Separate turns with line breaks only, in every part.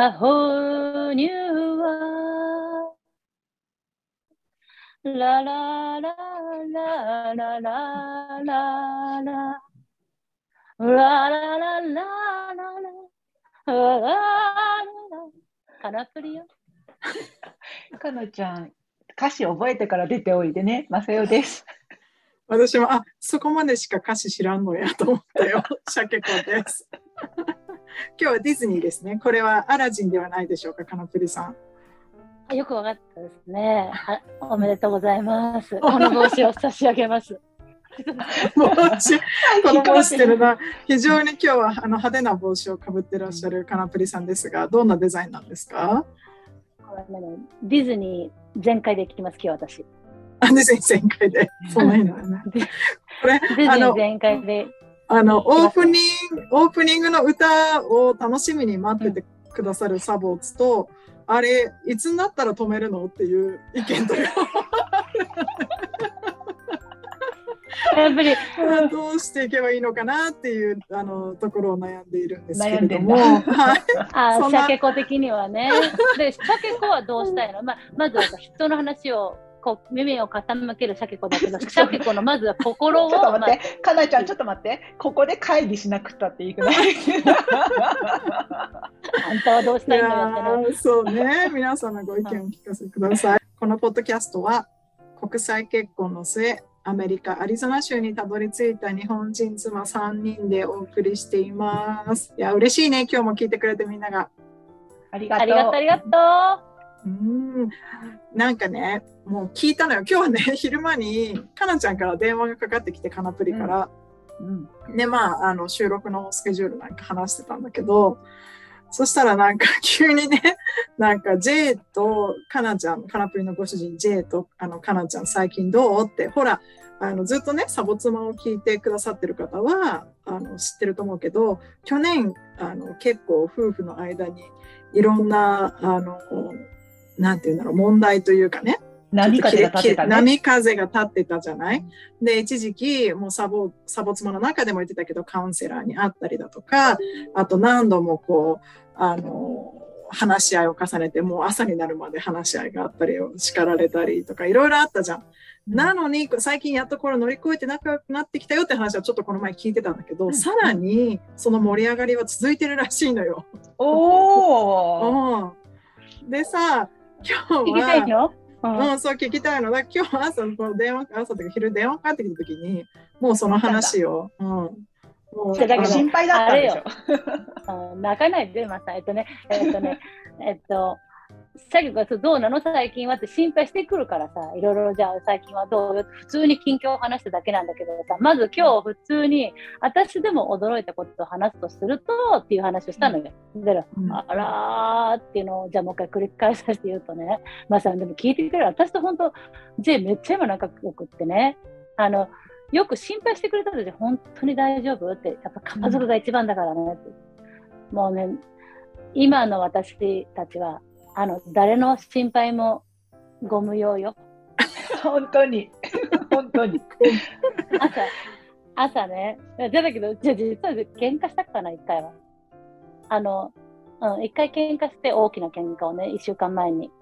A whole new world. La la la la la la la la. La la la la la la. La la la。カナプリよ。
かなちゃん、歌詞覚えてから出ておいでね。まさよです。
私も、あ、そこまでしか歌詞知らんのやと思ったよ。シャケコです。今日はディズニーですね。これはアラジンではないでしょうか、カナプリさん。
よくわかったですね。はおめでとうございます。この帽子を差し上げます。
帽子、この帽子っていうのは、非常に今日はあの派手な帽子をかぶってらっしゃるカナプリさんですが、どんなデザインなんですか？
ディズニー全開で聞きます、今日私。
あ、ディズニー全開で。そんなになるね。これ、
ディズニー全開で。
あの、オープニング、オープニングの歌を楽しみに待っててくださるサボーツと、あれ、いつになったら止めるのっていう意見という
やっぱり、
どうしていけばいいのかなっていうあのところを悩んでいるんですけれども、
だ。
はい、
あシャケ子的にはね。で、シャケ子はどうしたいの？ままずは人の話を、こう耳を傾けるシャケ子だけど、シャケ子のまずは心を、
ちょっと待
まあ
って、かなちゃん、ちょっと待って。ここで会議しなくったっていいくない
あんたはどうしたい
い
のよってね。
やーそうね、皆さんのご意見を聞かせてください。このポッドキャストは国際結婚の末、アメリカ・アリゾナ州にたどり着いた日本人妻3人でお送りしています。いや、嬉しいね、今日も聞いてくれてみんなが。
ありがとう。
ありがとう、ありがとう。
うんなんかね、もう聞いたのよ。今日はね、昼間にかなちゃんから電話がかかってきて、カナプリから。
うん
で、まあ、あの、収録のスケジュールなんか話してたんだけど、そしたらなんか 急にね、なんか J とかなちゃん、かなプリのご主人 J とあのかなちゃん最近どうって、ほら、あの、ずっとね、サボ妻を聞いてくださってる方は、あの、知ってると思うけど、去年、あの、結構夫婦の間にいろんな、あの、なんていうんだろう、問題というかね、
波風が立ってたね。
波風が立ってたじゃない？で、一時期、もうサボ、サボ妻の中でも言ってたけど、カウンセラーに会ったりだとか、あと何度もこう、あの、話し合いを重ねて、もう朝になるまで話し合いがあったりを叱られたりとか、いろいろあったじゃん。なのに、最近やっとこれ乗り越えて仲良くなってきたよって話はちょっとこの前聞いてたんだけど、
うん
さらにその盛り上がりは続いてるらしいのよ。
おー。
うん。でさ、今日
聞きたい
は、
のうん
うん、そう聞きたいのだ。今日朝この電話、朝というか昼電話かかってきた時に、もうその話を。うん。もう
だ
心配だったんでしょ。
あ 泣かないで、まさえっとね、えっとね、えっと、シャケ子がどうなの？最近はって心配してくるからさ、いろいろじゃあ最近はどうよって普通に近況を話しただけなんだけどさ、まず今日普通に私でも驚いたことを話すとするとっていう話をしたのよ。で、
うん
あらーっていうのを、じゃあもう一回繰り返させて言うとね、まさでも聞いてくれる。私と本当、J めっちゃ今仲良くってね、あの、よく心配してくれたので、本当に大丈夫？って、やっぱ家族が一番だからねって。もうね、今の私たちは、あの、誰の心配もご無用よ。
本当に。本当に。
朝、朝ね、じゃだけど、じゃあ実は喧嘩したかな、一回は。あの、うん、一回喧嘩して大きな喧嘩をね、一週間前に。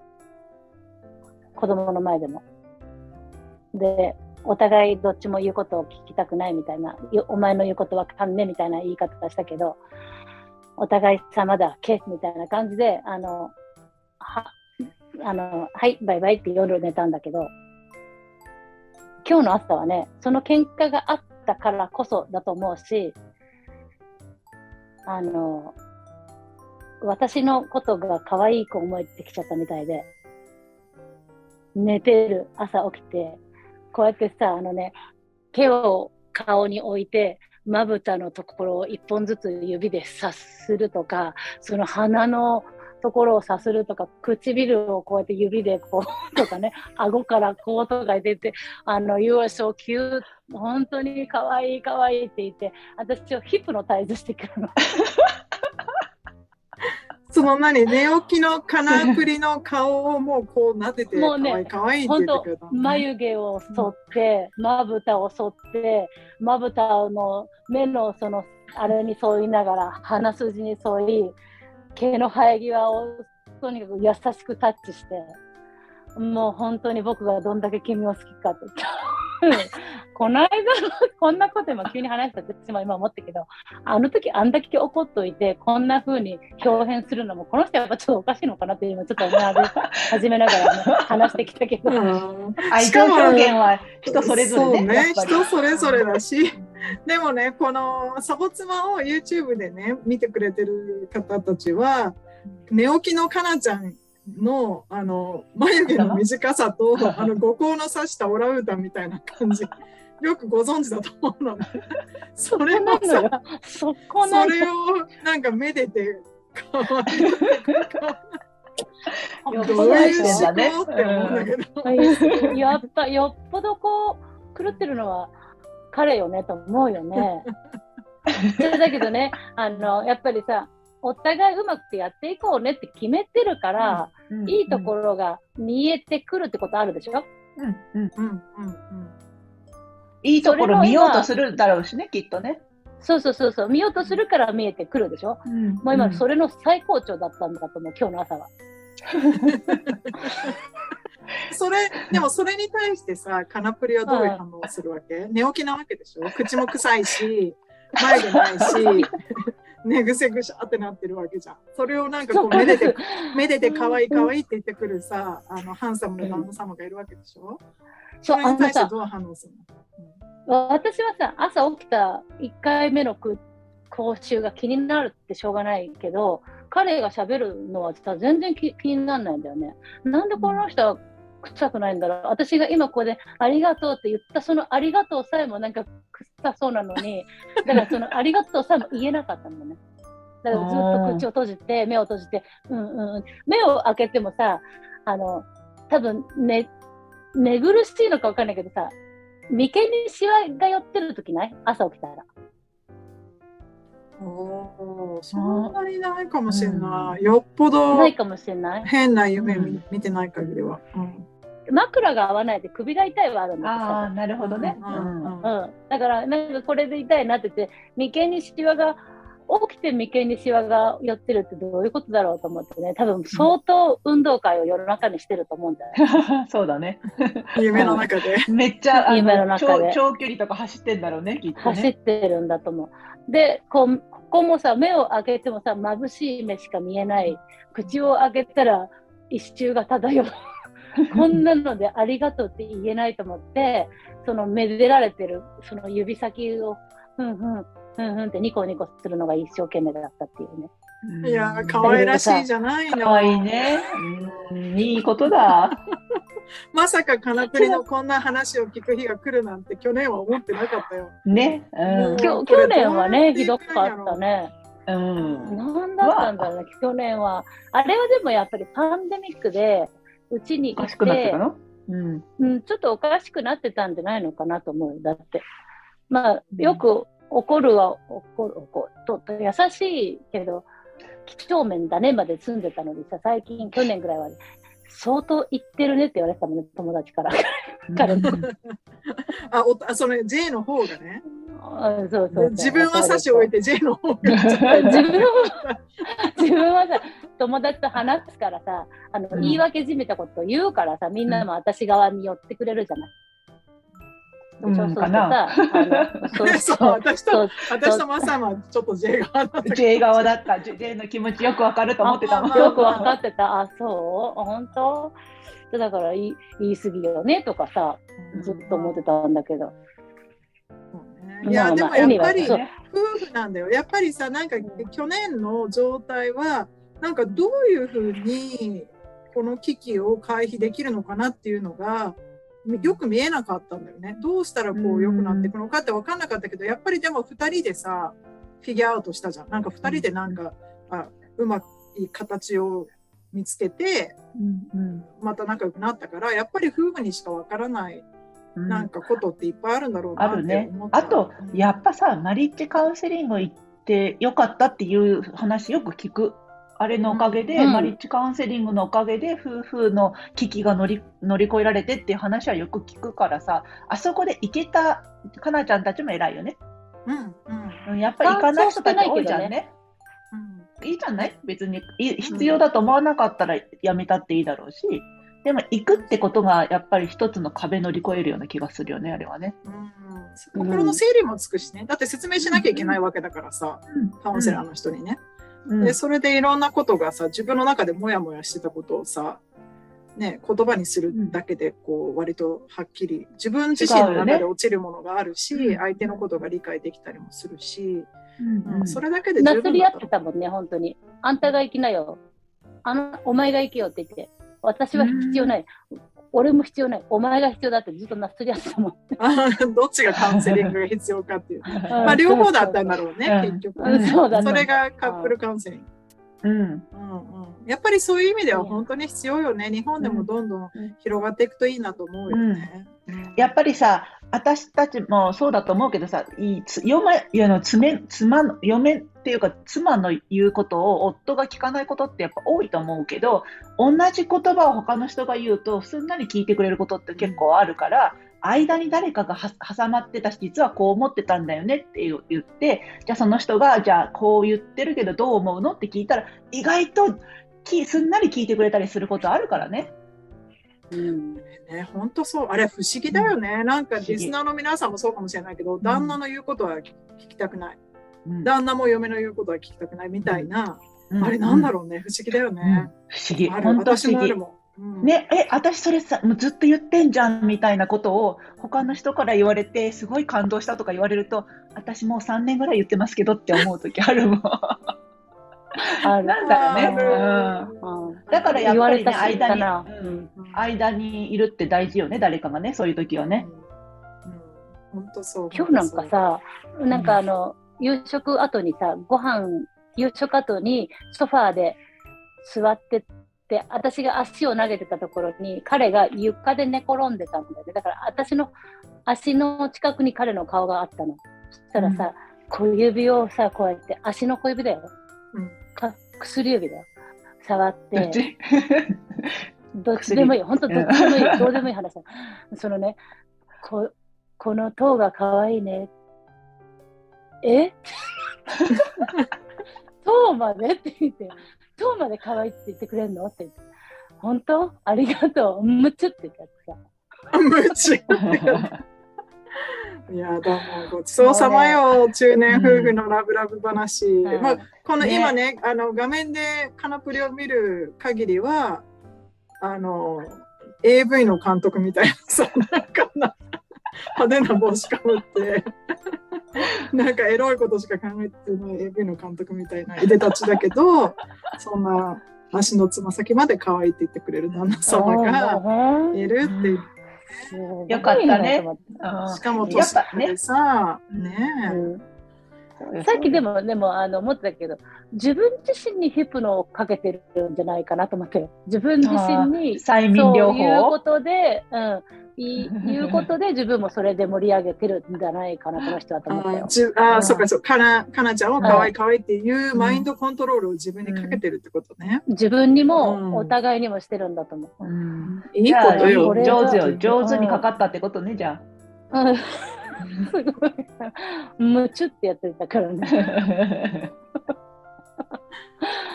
子供の前でも。で、お互いどっちも言うことを聞きたくないみたいな、よお前の言うことはかんねみたいな言い方したけど、お互い様だけみたいな感じで、あの、は、あの、はい、バイバイって夜寝たんだけど、今日の朝はね、その喧嘩があったからこそだと思うし、あの、私のことが可愛い子思えてきちゃったみたいで、寝てる朝起きて、こうやってさ、あのね、手を顔に置いて、まぶたのところを一本ずつ指でさするとか、その鼻のところをさするとか、唇をこうやって指でこう とかね、顎からこうとか出て、あの、You are so cute. 本当に可愛い可愛いって言って、私をヒプノタイズしてくるの。
その何、寝起きのカナプリの顔をもうこう撫でて、
もうね
かわいいかわいいって言ってくれね、
眉毛を剃って、まぶたを剃って、まぶたの目のそのあれに沿いながら鼻筋に沿い毛の生え際をとにかく優しくタッチして、もう本当に僕がどんだけ君を好きかって。この間の こんなこと今急に話したって私も今思ったけど、あの時あんだけ怒っといて、こんな風に表現するのも、この人やっぱちょっとおかしいのかなって今ちょっと思い 始めながら、ね、話してきたけど。
うん
表現は人それぞれね。
ね人それぞれだし、でもね、このサボ妻を YouTube でね、見てくれてる方たちは、寝起きのかなちゃんの、あの、眉毛の短さと、あの、五光の刺したオランウータンみたいな感じ、よくご存知だと思うのね。それもさ、
なのよ。そ
れをなんかめでて、かわいい。どういう思うんだけど。
やっぱよっぽどこう狂ってるのは彼よねと思うよね。それだけどねあのやっぱりさお互いうまくやっていこうねって決めてるから、
うん
いいところが見えてくるってことあるでしょ、
うんうん
うんうん。うん。
いいところ見ようとするだろうしね、きっとね。
そうそうそうそう。見ようとするから見えてくるでしょ？もう今それの最高潮だったんだと思う今日の朝は。
それ、でもそれに対してさ、カナプリはどういう反応をするわけ、寝起きなわけでしょ？口も臭いし、眉毛ないし、寝癖ぐしゃってなってるわけじゃん。それをなんかこう、めでて、めでて可愛い可愛いって言ってくるさ、あの、ハンサムな旦那様がいるわけでしょ？
そ
そうれに対してどう反応する
私はさ朝起きた1回目のく講習が気になるってしょうがないけど彼が喋るのはさ全然気気にならないんだよね。なんでこの人は臭くないんだろう私が今ここで「ありがとう」って言ったその「ありがとう」さえもなんか臭そうなのに だからその「ありがとう」さえも言えなかったんだね。だからずっと口を閉じて目を閉じてうんうん目を開けてもさあの多分ね寝苦しいのか分かんないけどさ眉間にシワが寄ってる時ない？朝起きたら。
のおーそんなにないかもしれない。よっぽど
ないかもしれない。
変な夢見,、てない限りは。うん
枕が合わないで首が痛いはあるんだ
あ。なるほどね。
うんうん
うん。だから、なんかこれで痛いなって言って、眉間にシワが、起きて眉間にシワが寄ってるってどういうことだろうと思ってね、多分相当運動会を夜中にしてると思うんだよね。
そうだね。
夢の中で。
めっちゃあ
夢の
の
中で
長長距離とか走ってんだろうね、きっと
走
ね。
ってるんだと思う。で、こう、ここもさ、目を開けてもさ、眩しい目しか見えない。口を開けたら一周が漂う。こんなのでありがとうって言えないと思って、そのめでられてる、その指先を、ふんふん、ふんふんってニコニコするのが一生懸命だったっていうね。
いやー、可愛らしいじゃないの。
かわいいね。うんいいことだ。
まさかカナプリのこんな話を聞く日が来るなんて去年は思ってなかったよ。
ね。うん
去年はね、ひどかったね。
うん。
なんだったんだろうね、去年は。あれはでもやっぱりパンデミックで、うちに
おかし
いて
くなってた、の？うん。
うん、ちょっとおかしくなってたんじゃないのかなと思う。だって。まあ、よく怒るは怒る、怒ると、と優しいけど、几帳面だねまで住んでたのにさ、最近、去年ぐらいは、相当言ってるねって言われてたもんね、友達から。彼も
あ、おあその J の方がね。
うんそうそう
自分は差し置いて J の方が。
自分は、自分はさ、友達と話すからさ、あの、
うん
言い訳じめたことを言うからさ、みんなも私側に寄ってくれるじゃない。
うん
そうそう
かな
そう
私と私とマサはちょっと J 側だった
J 側だった。J の気持ちよくわかると思ってたもん。
あ
よく分かってた。あ、そう？本当？だから言い言い過ぎよねとかさ、ずっと思ってたんだけど。
いや、でもやっぱり夫婦なんだよ。やっぱりさ、なんか去年の状態は、なんかどういうふうにこの危機を回避できるのかなっていうのが、よく見えなかったんだよね。どうしたらこう良くなっていくのかって分かんなかったけど、やっぱりでも2人でさ、フィギュアアウトしたじゃん。なんか2人でなんか、あうまくいい形を見つけて、
うん
また仲良くなったから、やっぱり夫婦にしか分からない
うん。
なんかことっていっぱいあるんだろうなって
あるね。あと、やっぱさ、マリッジカウンセリング行ってよかったっていう話よく聞く。あれのおかげで、
うん。
マリッジカウンセリングのおかげで、夫婦の危機が乗り乗り越えられてっていう話はよく聞くからさ、あそこで行けたかなちゃんたちも偉いよね。
うん。うん。
うんやっぱり行かない人たち多いじゃんね。
うん。
いいじゃない？別に。い必要だと思わなかったらやめたっていいだろうし、でも行くってことがやっぱり一つの壁乗り越えるような気がするよね、あれはね。
うん、心の整理もつくしね。だって説明しなきゃいけないわけだからさ、カウンセラーの人にね。
うん
で、それでいろんなことがさ、自分の中でモヤモヤしてたことをさ、ね、言葉にするだけで、こう、割とはっきり、自分自身の中で落ちるものがあるし、
うん
相手のことが理解できたりもするし、
うん
うんそれだけで
なすり合ってたもんね、本当に。あんたが行きなよ。あの、お前が行けよって言って。私は必要ない。俺も必要ない。お前が必要だってずっとなすり合ってたもん。
あどっちがカウンセリングが必要かっていう。まあ、両方だったんだろうね、
うん
結局。
そ
れがカップルカウンセリング。
うん。
うんうん、やっぱりそういう意味では本当に必要よね。日本でもどんどん広がっていくといいなと思うよね。
やっぱりさ、私たちもそうだと思うけどさ、いいつ嫁いやの妻妻の嫁っていうか妻の言うことを夫が聞かないことってやっぱ多いと思うけど、同じ言葉を他の人が言うとすんなり聞いてくれることって結構あるから、間に誰かがは挟まってたし、実はこう思ってたんだよねって言って、じゃあその人が、じゃあこう言ってるけどどう思うのって聞いたら、意外ときすんなり聞いてくれたりすることあるからね。
うん。
ね、本当そう。あれ不思議だよね。なんか
不思議
リスナーの皆さんもそうかもしれないけど、旦那の言うことは聞きたくない。
うん
旦那も嫁の言うことは聞きたくないみたいな。
うん
あれなんだろうね。不思議だよ
うん
ね。
不思議。
ある
本当不思議
私もある。もん。うん
ね、え、私それさ、もうずっと言ってんじゃんみたいなことを他の人から言われて、すごい感動したとか言われると、私もう3年ぐらい言ってますけどって思う時あるもん。
ある。
なんだろうね。
あ
うん
うん
だからやっ
言わ
ぱりね、
れたし、
間に、
な。
う
うんん。
間にいるって大事よね、誰かがね、そういう時はね。
うん。本当そう。
今日なんかさ、なんかあの、夕食後にさ、ご飯、夕食後にソファーで座ってって、私が足を投げてたところに、彼が床で寝転んでたんだよね。だから私の足の近くに彼の顔があったの。そしたらさ、小指をさ、こうやって、足の小指だよ。
うん
か薬指だよ。触っ
てち？
どっちでもいい。本当どっちでもいい。どうでもいい話だ。そのね、ここの塔が可愛いね。え？塔まで？って言って、塔まで可愛いって言ってくれるの？って言って。本当？ありがとう。むちゅって言ってさ。
夢中。いや、どうもごちそうさまよ、中年夫婦のラブラブ話。
うん
まあ、この
ね
今ね、あの画面でカナプリを見る限りは、あの、AV の監督みたいなさ、なんかな派手な帽子かぶって、なんかエロいことしか考えてない AV の監督みたいな。いでたちだけど、そんな足のつま先まで可愛いって言ってくれる旦那様がいるっていう。
よかったね。
しかも年でさ、ね。え。
うん。さっきでも、でも、あの、思ってたけど、自分自身にヒプノをかけてるんじゃないかなと思って、自分自身に、
催眠療
そういうこ
法
とで、うん、いいうことで自分もそれで盛り上げてるんじゃないかな、この人はと思ったよ
あ。あそっかそっか。かな、かなちゃんを可愛い
うん
可愛いっていうマインドコントロールを自分にかけてるってことね。
自分に
うん
も、お互いにもしてるんだと思う。
うん
いい
じゃあ
ことよ
上手よ。上手にかかったってことね、じゃ
うん すごい。むちゅってやってたからね。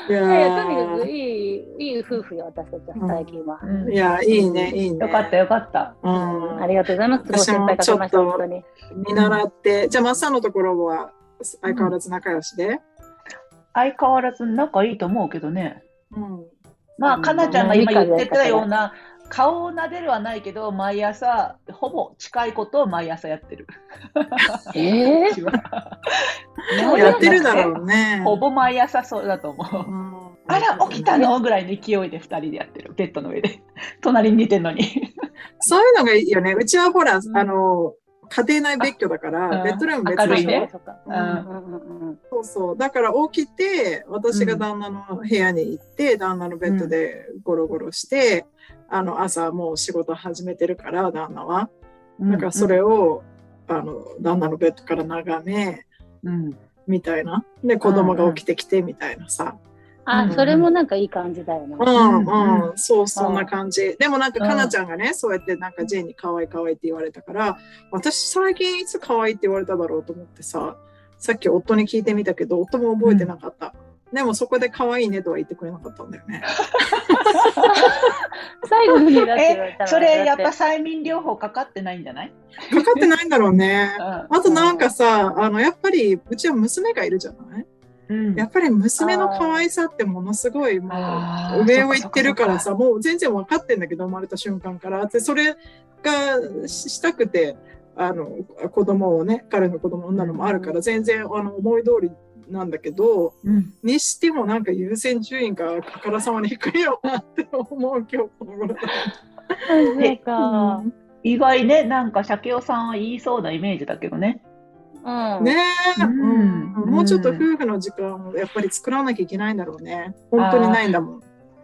いや
いやとにかく
ー
いい、いい夫婦よ、私たちは最近は。
うん
いや、いいね、いいね。
よかった、よかった。
うん
ありがとうございます。
私もちょっと
本当に。
見習って。じゃあ、マッサンのところは相変わらず仲良しで？
相変わらず仲いいと思うけどね。
うん。
まあ、
うん
かなちゃんが今言ってたような、顔を撫でるはないけど、毎朝、ほぼ近いことを毎朝やってる。
え
うちは
もうやってるだろうね。
ほぼ毎朝そうだと思う。
うん
あら、起きたの？ぐらいの勢いで2人でやってる。ベッドの上で。隣に寝てんのに。
そういうのがいいよね。うちはほら、
ん
あの、家庭内別居だから、
うん
ベッドルーム別でしょ？
そ
うそうそう。だから起きて、私が旦那の部屋に行って、旦那のベッドでゴロゴロして、あの、朝もう仕事始めてるから、旦那は。だからそれを、あの、旦那のベッドから眺め、
うん。
みたいな。で、子供が起きてきて、みたいなさ。
あ、それもなんかいい感じだよね。
うん、
うん
うん、そう、そんな感じ。でもなんか、
うん
かなちゃんがね、そうやってなんかジェイに可愛い可愛いって言われたから、私最近いつ可愛いって言われただろうと思ってさ、さっき夫に聞いてみたけど、夫も覚えてなかった。でもそこで可愛いねとは言ってくれなかったんだよね。
最後に
え、
の
それやっぱ催眠療法かかってないんじゃない？
かかってないんだろうね。
あ
あとなんかさ、あの、やっぱり、うちは娘がいるじゃない？
うん
やっぱり娘の可愛さってものすごいもう上を行ってるからさ、もう全然分かってんだけど、生まれた瞬間から。で、それがししたくて、あの、子供をね、彼の子供を産んだのもあるから、全然あの思い通りなんだけど、
うん
にしてもなんか優先順位がかからさまに低いよなって思う今日この頃 だ。
意外ね、なんか、鮭尾さんは言いそうなイメージだけどね。
うん。
ねえ、
うん
うんもうちょっと夫婦の時間をやっぱり作らなきゃいけないんだろうね。本当にないんだもん。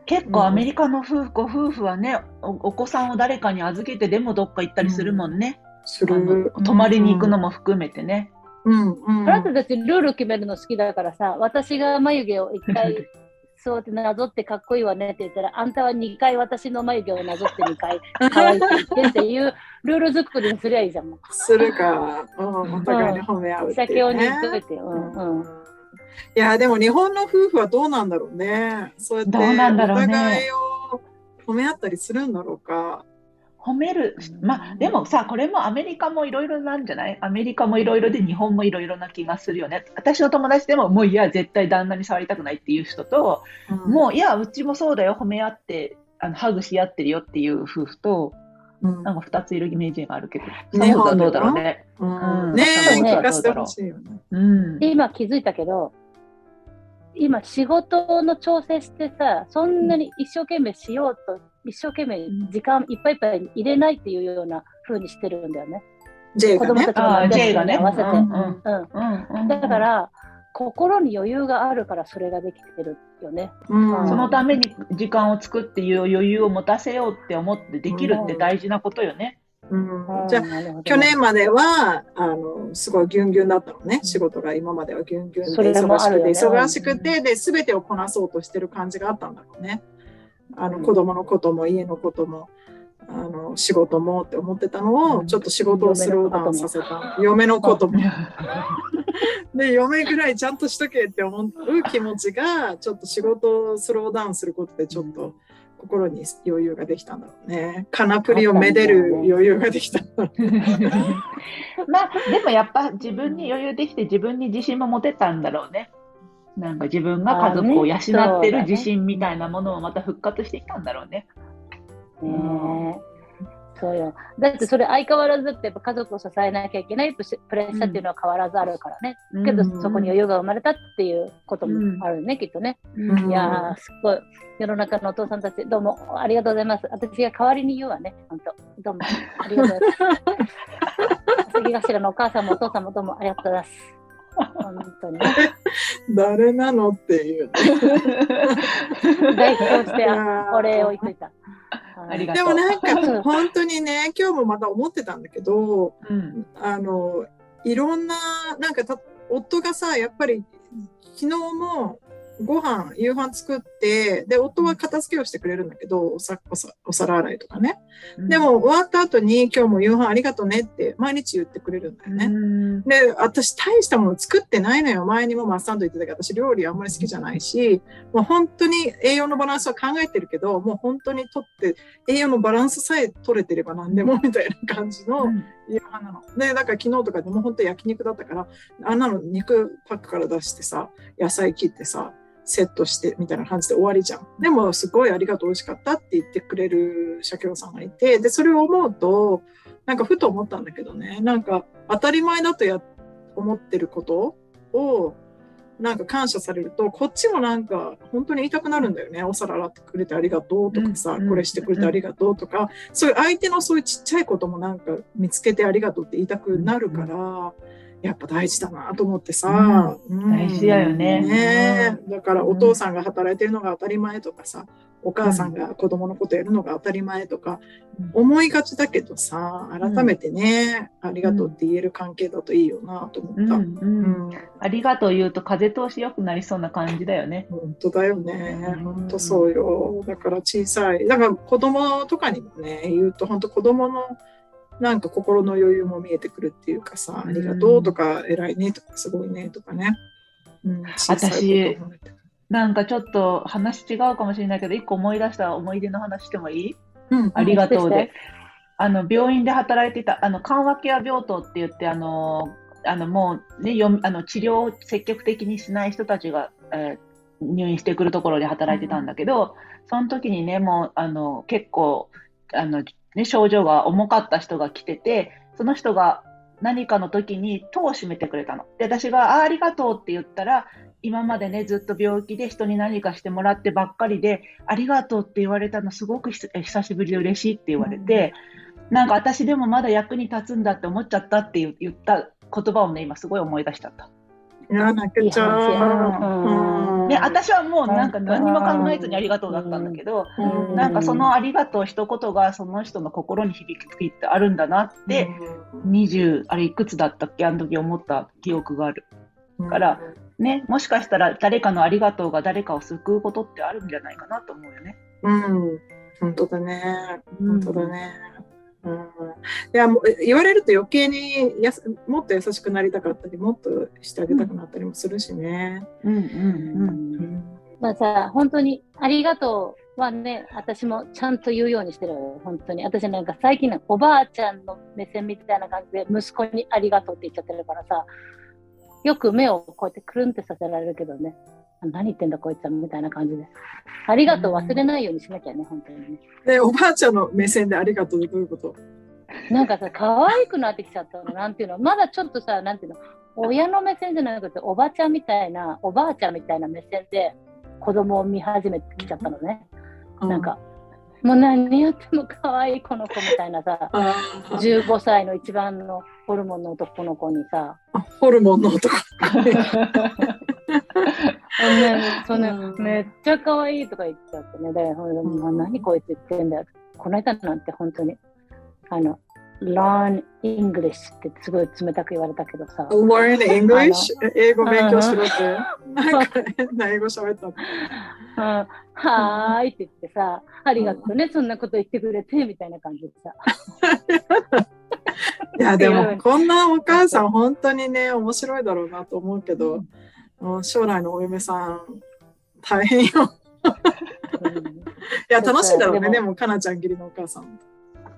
結構アメリカの夫婦ご夫婦はねお、お子さんを誰かに預けてでもどっか行ったりするもんね。
する。
泊まりに行くのも含めてね。
うんうん。
あなたたちルール決めるの好きだからさ、私が眉毛を一回、そうやってなぞってかっこいいわねって言ったら、あんたは2回私の眉毛をなぞって2回 可愛いって言ってっていうルール作りにすりゃいいじゃん。も
するか、うん、お互いに褒め合う
う
ってい
酒をに
うね。
言っといてよ。うんうん。
いや、でも日本の夫婦はどうなんだろうね。そうやって
どうなんだろうね
お互いを褒め合ったりするんだろうか。
褒める。まあ、でもさ、これもアメリカもいろいろなんじゃない？アメリカもいろいろで日本もいろいろな気がするよね。私の友達でも、もういや、絶対旦那に触りたくないっていう人と、
うん
もういや、うちもそうだよ、褒め合って、あのハグし合ってるよっていう夫婦と、
うん
なんか二ついるイメージがあるけど、
日本では
どうだろうね？
うん
うん
ねえ、
そうね
聞かせてほしいよね。
うん。
で、今気づいたけど、今仕事の調整してさ、そんなに一生懸命しようと、一生懸命時間いっぱいいっぱいに入れないっていうような風にしてるんだよね。
J がね
子供たち。のに合わせて。
うん
うん
うんうん
だから、心に余裕があるからそれができてるよね。
うん
そのために時間を作っていう余裕を持たせようって思ってできるって大事なことよね。
うんじゃあ、去年までは、あの、すごいギュンギュンだったのね。仕事が今まではギュンギュン
そ
で忙しくて、忙しくて、で、すべてをこなそうとしてる感じがあったんだろうね。あの、
うん
子供のことも家のことも、あの、仕事もって思ってたのを、
うん
ちょっと仕事をスローダウンさせた。嫁のことも。で、嫁ぐらいちゃんとしとけって思う気持ちが、ちょっと仕事をスローダウンすることで、ちょっと心に余裕ができたんだろうね。カナプリをめでる余裕ができた
まあ、でもやっぱ自分に余裕できて自分に自信も持てたんだろうね。なんか自分が家族を養ってる自信みたいなものをまた復活してきたんだろうね。
ねえそうよ。だってそれ相変わらずってやっぱ家族を支えなきゃいけないプレッシャーっていうのは変わらずあるからね。けど
うん
そこに余裕が生まれたっていうこともあるね、きっとね。
うん
いやー、すっごい。世の中のお父さんたち、どうもありがとうございます。私が代わりに言うわね、本当。どうもありがとうございます。杉頭のお母さんもお父さんもどうもありがとうございます。本当にね。
誰なのっていう。
代表してお礼を言っといた。
で
ありがとう。
もなんか
うん
本当にね、今日もまた思ってたんだけど、
うん。
あの、いろんな、なんかた、夫がさ、やっぱり昨日もご飯、夕飯作って、で、夫は片付けをしてくれるんだけど、おさお皿洗いとかね。でも終わった後に今日も夕飯ありがとうねって毎日言ってくれるんだよね。
うん、
で、私大したもの作ってないのよ。前にもマッサンド言ってたけど、私料理あんまり好きじゃないし、もう本当に栄養のバランスは考えてるけど、もう本当にとって栄養のバランスさえ取れてれば何でもみたいな感じの夕飯なの。で、だから昨日とかでも本当焼肉だったから、あんなの肉パックから出してさ、野菜切ってさ、セットしてみたいな感じで終わりじゃん。でもすごいありがとう美味しかったって言ってくれる社協さんがいて、で、それを思うと、なんかふと思ったんだけどね、なんか当たり前だとや、思ってることを、なんか感謝されると、こっちもなんか本当に言いたくなるんだよね。お皿洗ってくれてありがとうとかさ、
うんうん
これしてくれてありがとうとか、そういう相手のそういうちっちゃいこともなんか見つけてありがとうって言いたくなるから、やっぱ大事だなと思ってさ。うん
大事だよね
ねえだからお父さんが働いてるのが当たり前とかさ、お母さんが子供のことやるのが当たり前とか、思いがちだけどさ、改めてね、ありがとうって言える関係だといいよなと思った。
うんうん
うん
ありがとう言うと風通し良くなりそうな感じだよね。
本当だよね。
うん
本当そうよ。だから小さい。だから子供とかにもね、言うと本当子供のなんか心の余裕も見えてくるっていうかさ、ありがとうとか、偉いねとか、すごいねとかね。うん、小さいことを褒めて
なんかちょっと話違うかもしれないけど、一個思い出した思い出の話してもいい？
うん
ありがとうで。あの、病院で働いてた、あの、緩和ケア病棟って言って、あの、あの、もうね、よあの治療を積極的にしない人たちが、えー入院してくるところで働いてたんだけど、その時にね、もう、あの、結構、あの、ね、症状が重かった人が来てて、その人が何かの時に戸を閉めてくれたの。で、私が、あーありがとうって言ったら、今までね、ずっと病気で人に何かしてもらってばっかりで、ありがとうって言われたのすごく久しぶりで嬉しいって言われて、なんか私でもまだ役に立つんだって思っちゃったって言言った言葉をね、今すごい思い出しちゃった。
いや、泣けちゃう。
うん
ね、私はもうなんか何も考えずにありがとうだったんだけど、
うん
なんかそのありがとう一言がその人の心に響く時ってあるんだなって、20、あれいくつだったっけ？あの時思った記憶がある。
うん
から、ね、もしかしたら誰かのありがとうが誰かを救うことってあるんじゃないかなと思うよね。
うん、本当だね。
うん
本当だね。うん、いやもう言われると余計にやすもっと優しくなりたかったりもっとしてあげたくなったりもするしね。
うんうん
う
うん。
ん
まあさ、本当にありがとうはね、私もちゃんと言うようにしてるよ。本当に。私なんか最近のおばあちゃんの目線みたいな感じで息子にありがとうって言っちゃってるからさ、よく目をこうやってくるんってさせられるけどね。あ何言ってんだこいつはみたいな感じで。ありがとう忘れないようにしなきゃね、本当にね。
で、おばあちゃんの目線でありがとうどういうこと？
なんかさ、可愛くなってきちゃったの。なんていうの？まだちょっとさ、なんていうの？親の目線じゃなくて、おばちゃんみたいな、おばあちゃんみたいな目線で子供を見始めてきちゃったのね。なんか、もう何やっても可愛いこの子みたいなさ、
あー
15歳の一番のホルモンの男の子にさ、
ホルモンの男。
ねそんな
うん。
めっちゃ可愛いとか言っちゃってね、で、ほん何こいつ言ってんだよ。この間なんて本当に、あの、learn English ってすごい冷たく言われたけどさ、
Learn English? 英語勉強しろって。なんか変な英語喋った。
はーいって言ってさ、ありがとうね、そんなこと言ってくれて、みたいな感じでさ。
いや、でも、こんなお母さん、本当にね、面白いだろうなと思うけど、もう将来のお嫁さん、大変よ。
うん
いや、楽しいだろうね、
でも
かなちゃん義理のお母さん。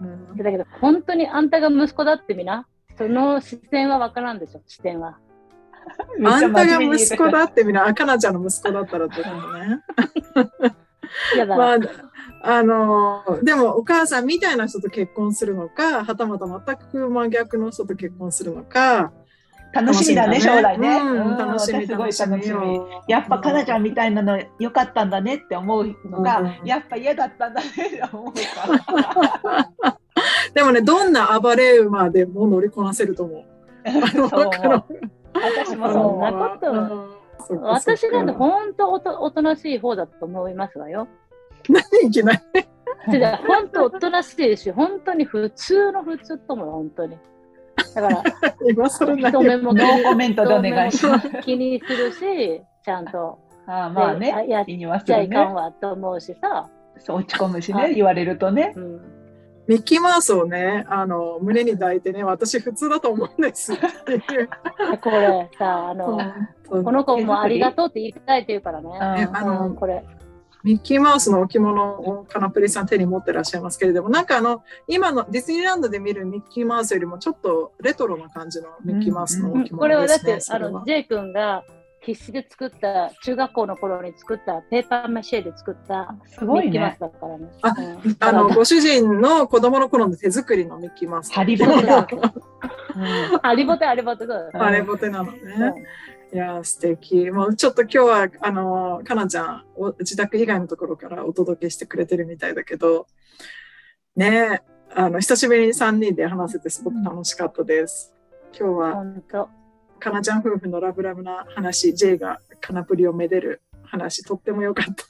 うん
だけど、本当にあんたが息子だってみな、その視線はわからんでしょ、視点は。
あんたが息子だってみんな、あかなちゃんの息子だったらってことね。
だ、
まあ、あのーでもお母さんみたいな人と結婚するのか、はたまた全く真逆の人と結婚するのか。
楽しみだね、将来ね。
うん、
うん
楽しみ、
私すごい
楽しみ。
やっぱかなちゃんみたいなの良かったんだねって思うのか、
うん
やっぱ嫌だったんだねって思うか。
でもね、どんな暴れ馬でも乗りこなせると思う。
私も
そ
そ
んなこと私なんて本当おとおとなしい方だと思いますわよ。
何いきなり？
で本当おとなしいし、本当に普通の普通と思う、本当に。だから、
今更何
人目も
ノーコメントでお願いします。
気にするし、ちゃんと。
ああまあ
で
ね、
やっちゃ。いかんわと思うしさ。
そう落ち込むしね、
はい
言われるとね。
うん、
ミッキーマウスをね、あの、胸に抱いてね、私普通だと思うんですっていう。
で これさ、あの、
こ
この子もありがとうって言いたいって言うからね。
うん
あの
うん、これ。
ミッキーマウスの置物をカナプリさん手に持ってらっしゃいますけれども、なんかあの、今のディズニーランドで見るミッキーマウスよりもちょっとレトロな感じのミッキーマウスの
うん
置
これはだって
物ですね。、それは
あの、ジェイ君が必死で作った、中学校の頃に作った、ペーパーマシェで作った、
すごい
ミッキーマウス
ね。
だからね。
あ
うん
あの、ご主人の子供の頃の手作りのミッキーマウス。
ハリボテ だ。
そうそうありぼてありぼてそうだ
あれボテなのね。
うん
いやー、素敵。もうちょっと今日は、あの、かなちゃん、お自宅以外のところからお届けしてくれてるみたいだけど、ねえ、あの、久しぶりに3人で話せてすごく楽しかったです。今日は。かなちゃん夫婦のラブラブな話、J がカナプリをめでる話、とっても良かった。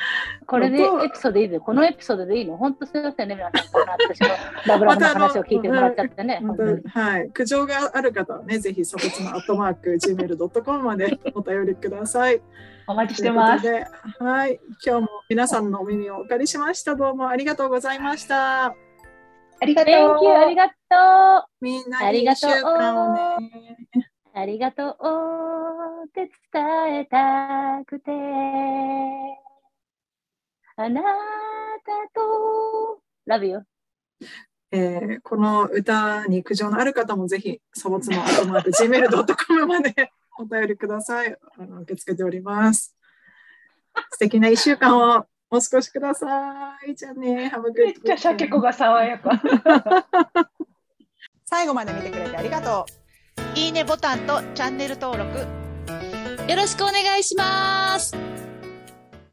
これでエピソードいいの？このエピソードでいいの？本当すいませんね、皆さん。私 のラブラブな話を聞いてもらっちゃってね。
はい。苦情がある方はね、ぜひ、サボツのアットマーク、gmail.com まで お便りください。
お待ちしてます。
はい。今日も皆さんのお耳をお借りしました。どうもありがとうございました。
ありがとう。
ありがとう
みんな
ありがとう
いい週間をね。
ありがとうって伝えたくて。あなたと、Love you.
えーこの歌に苦情のある方もぜひ、そぼつのアットマーク gmail.com まで お便りください。あの受け付けております。素敵な一週間をお過ごしください。じゃあね、ハムグ
めっちゃシャケ子が爽やか。
最後まで見てくれてありがとう。
いいねボタンとチャンネル登録
よろしくお願いします。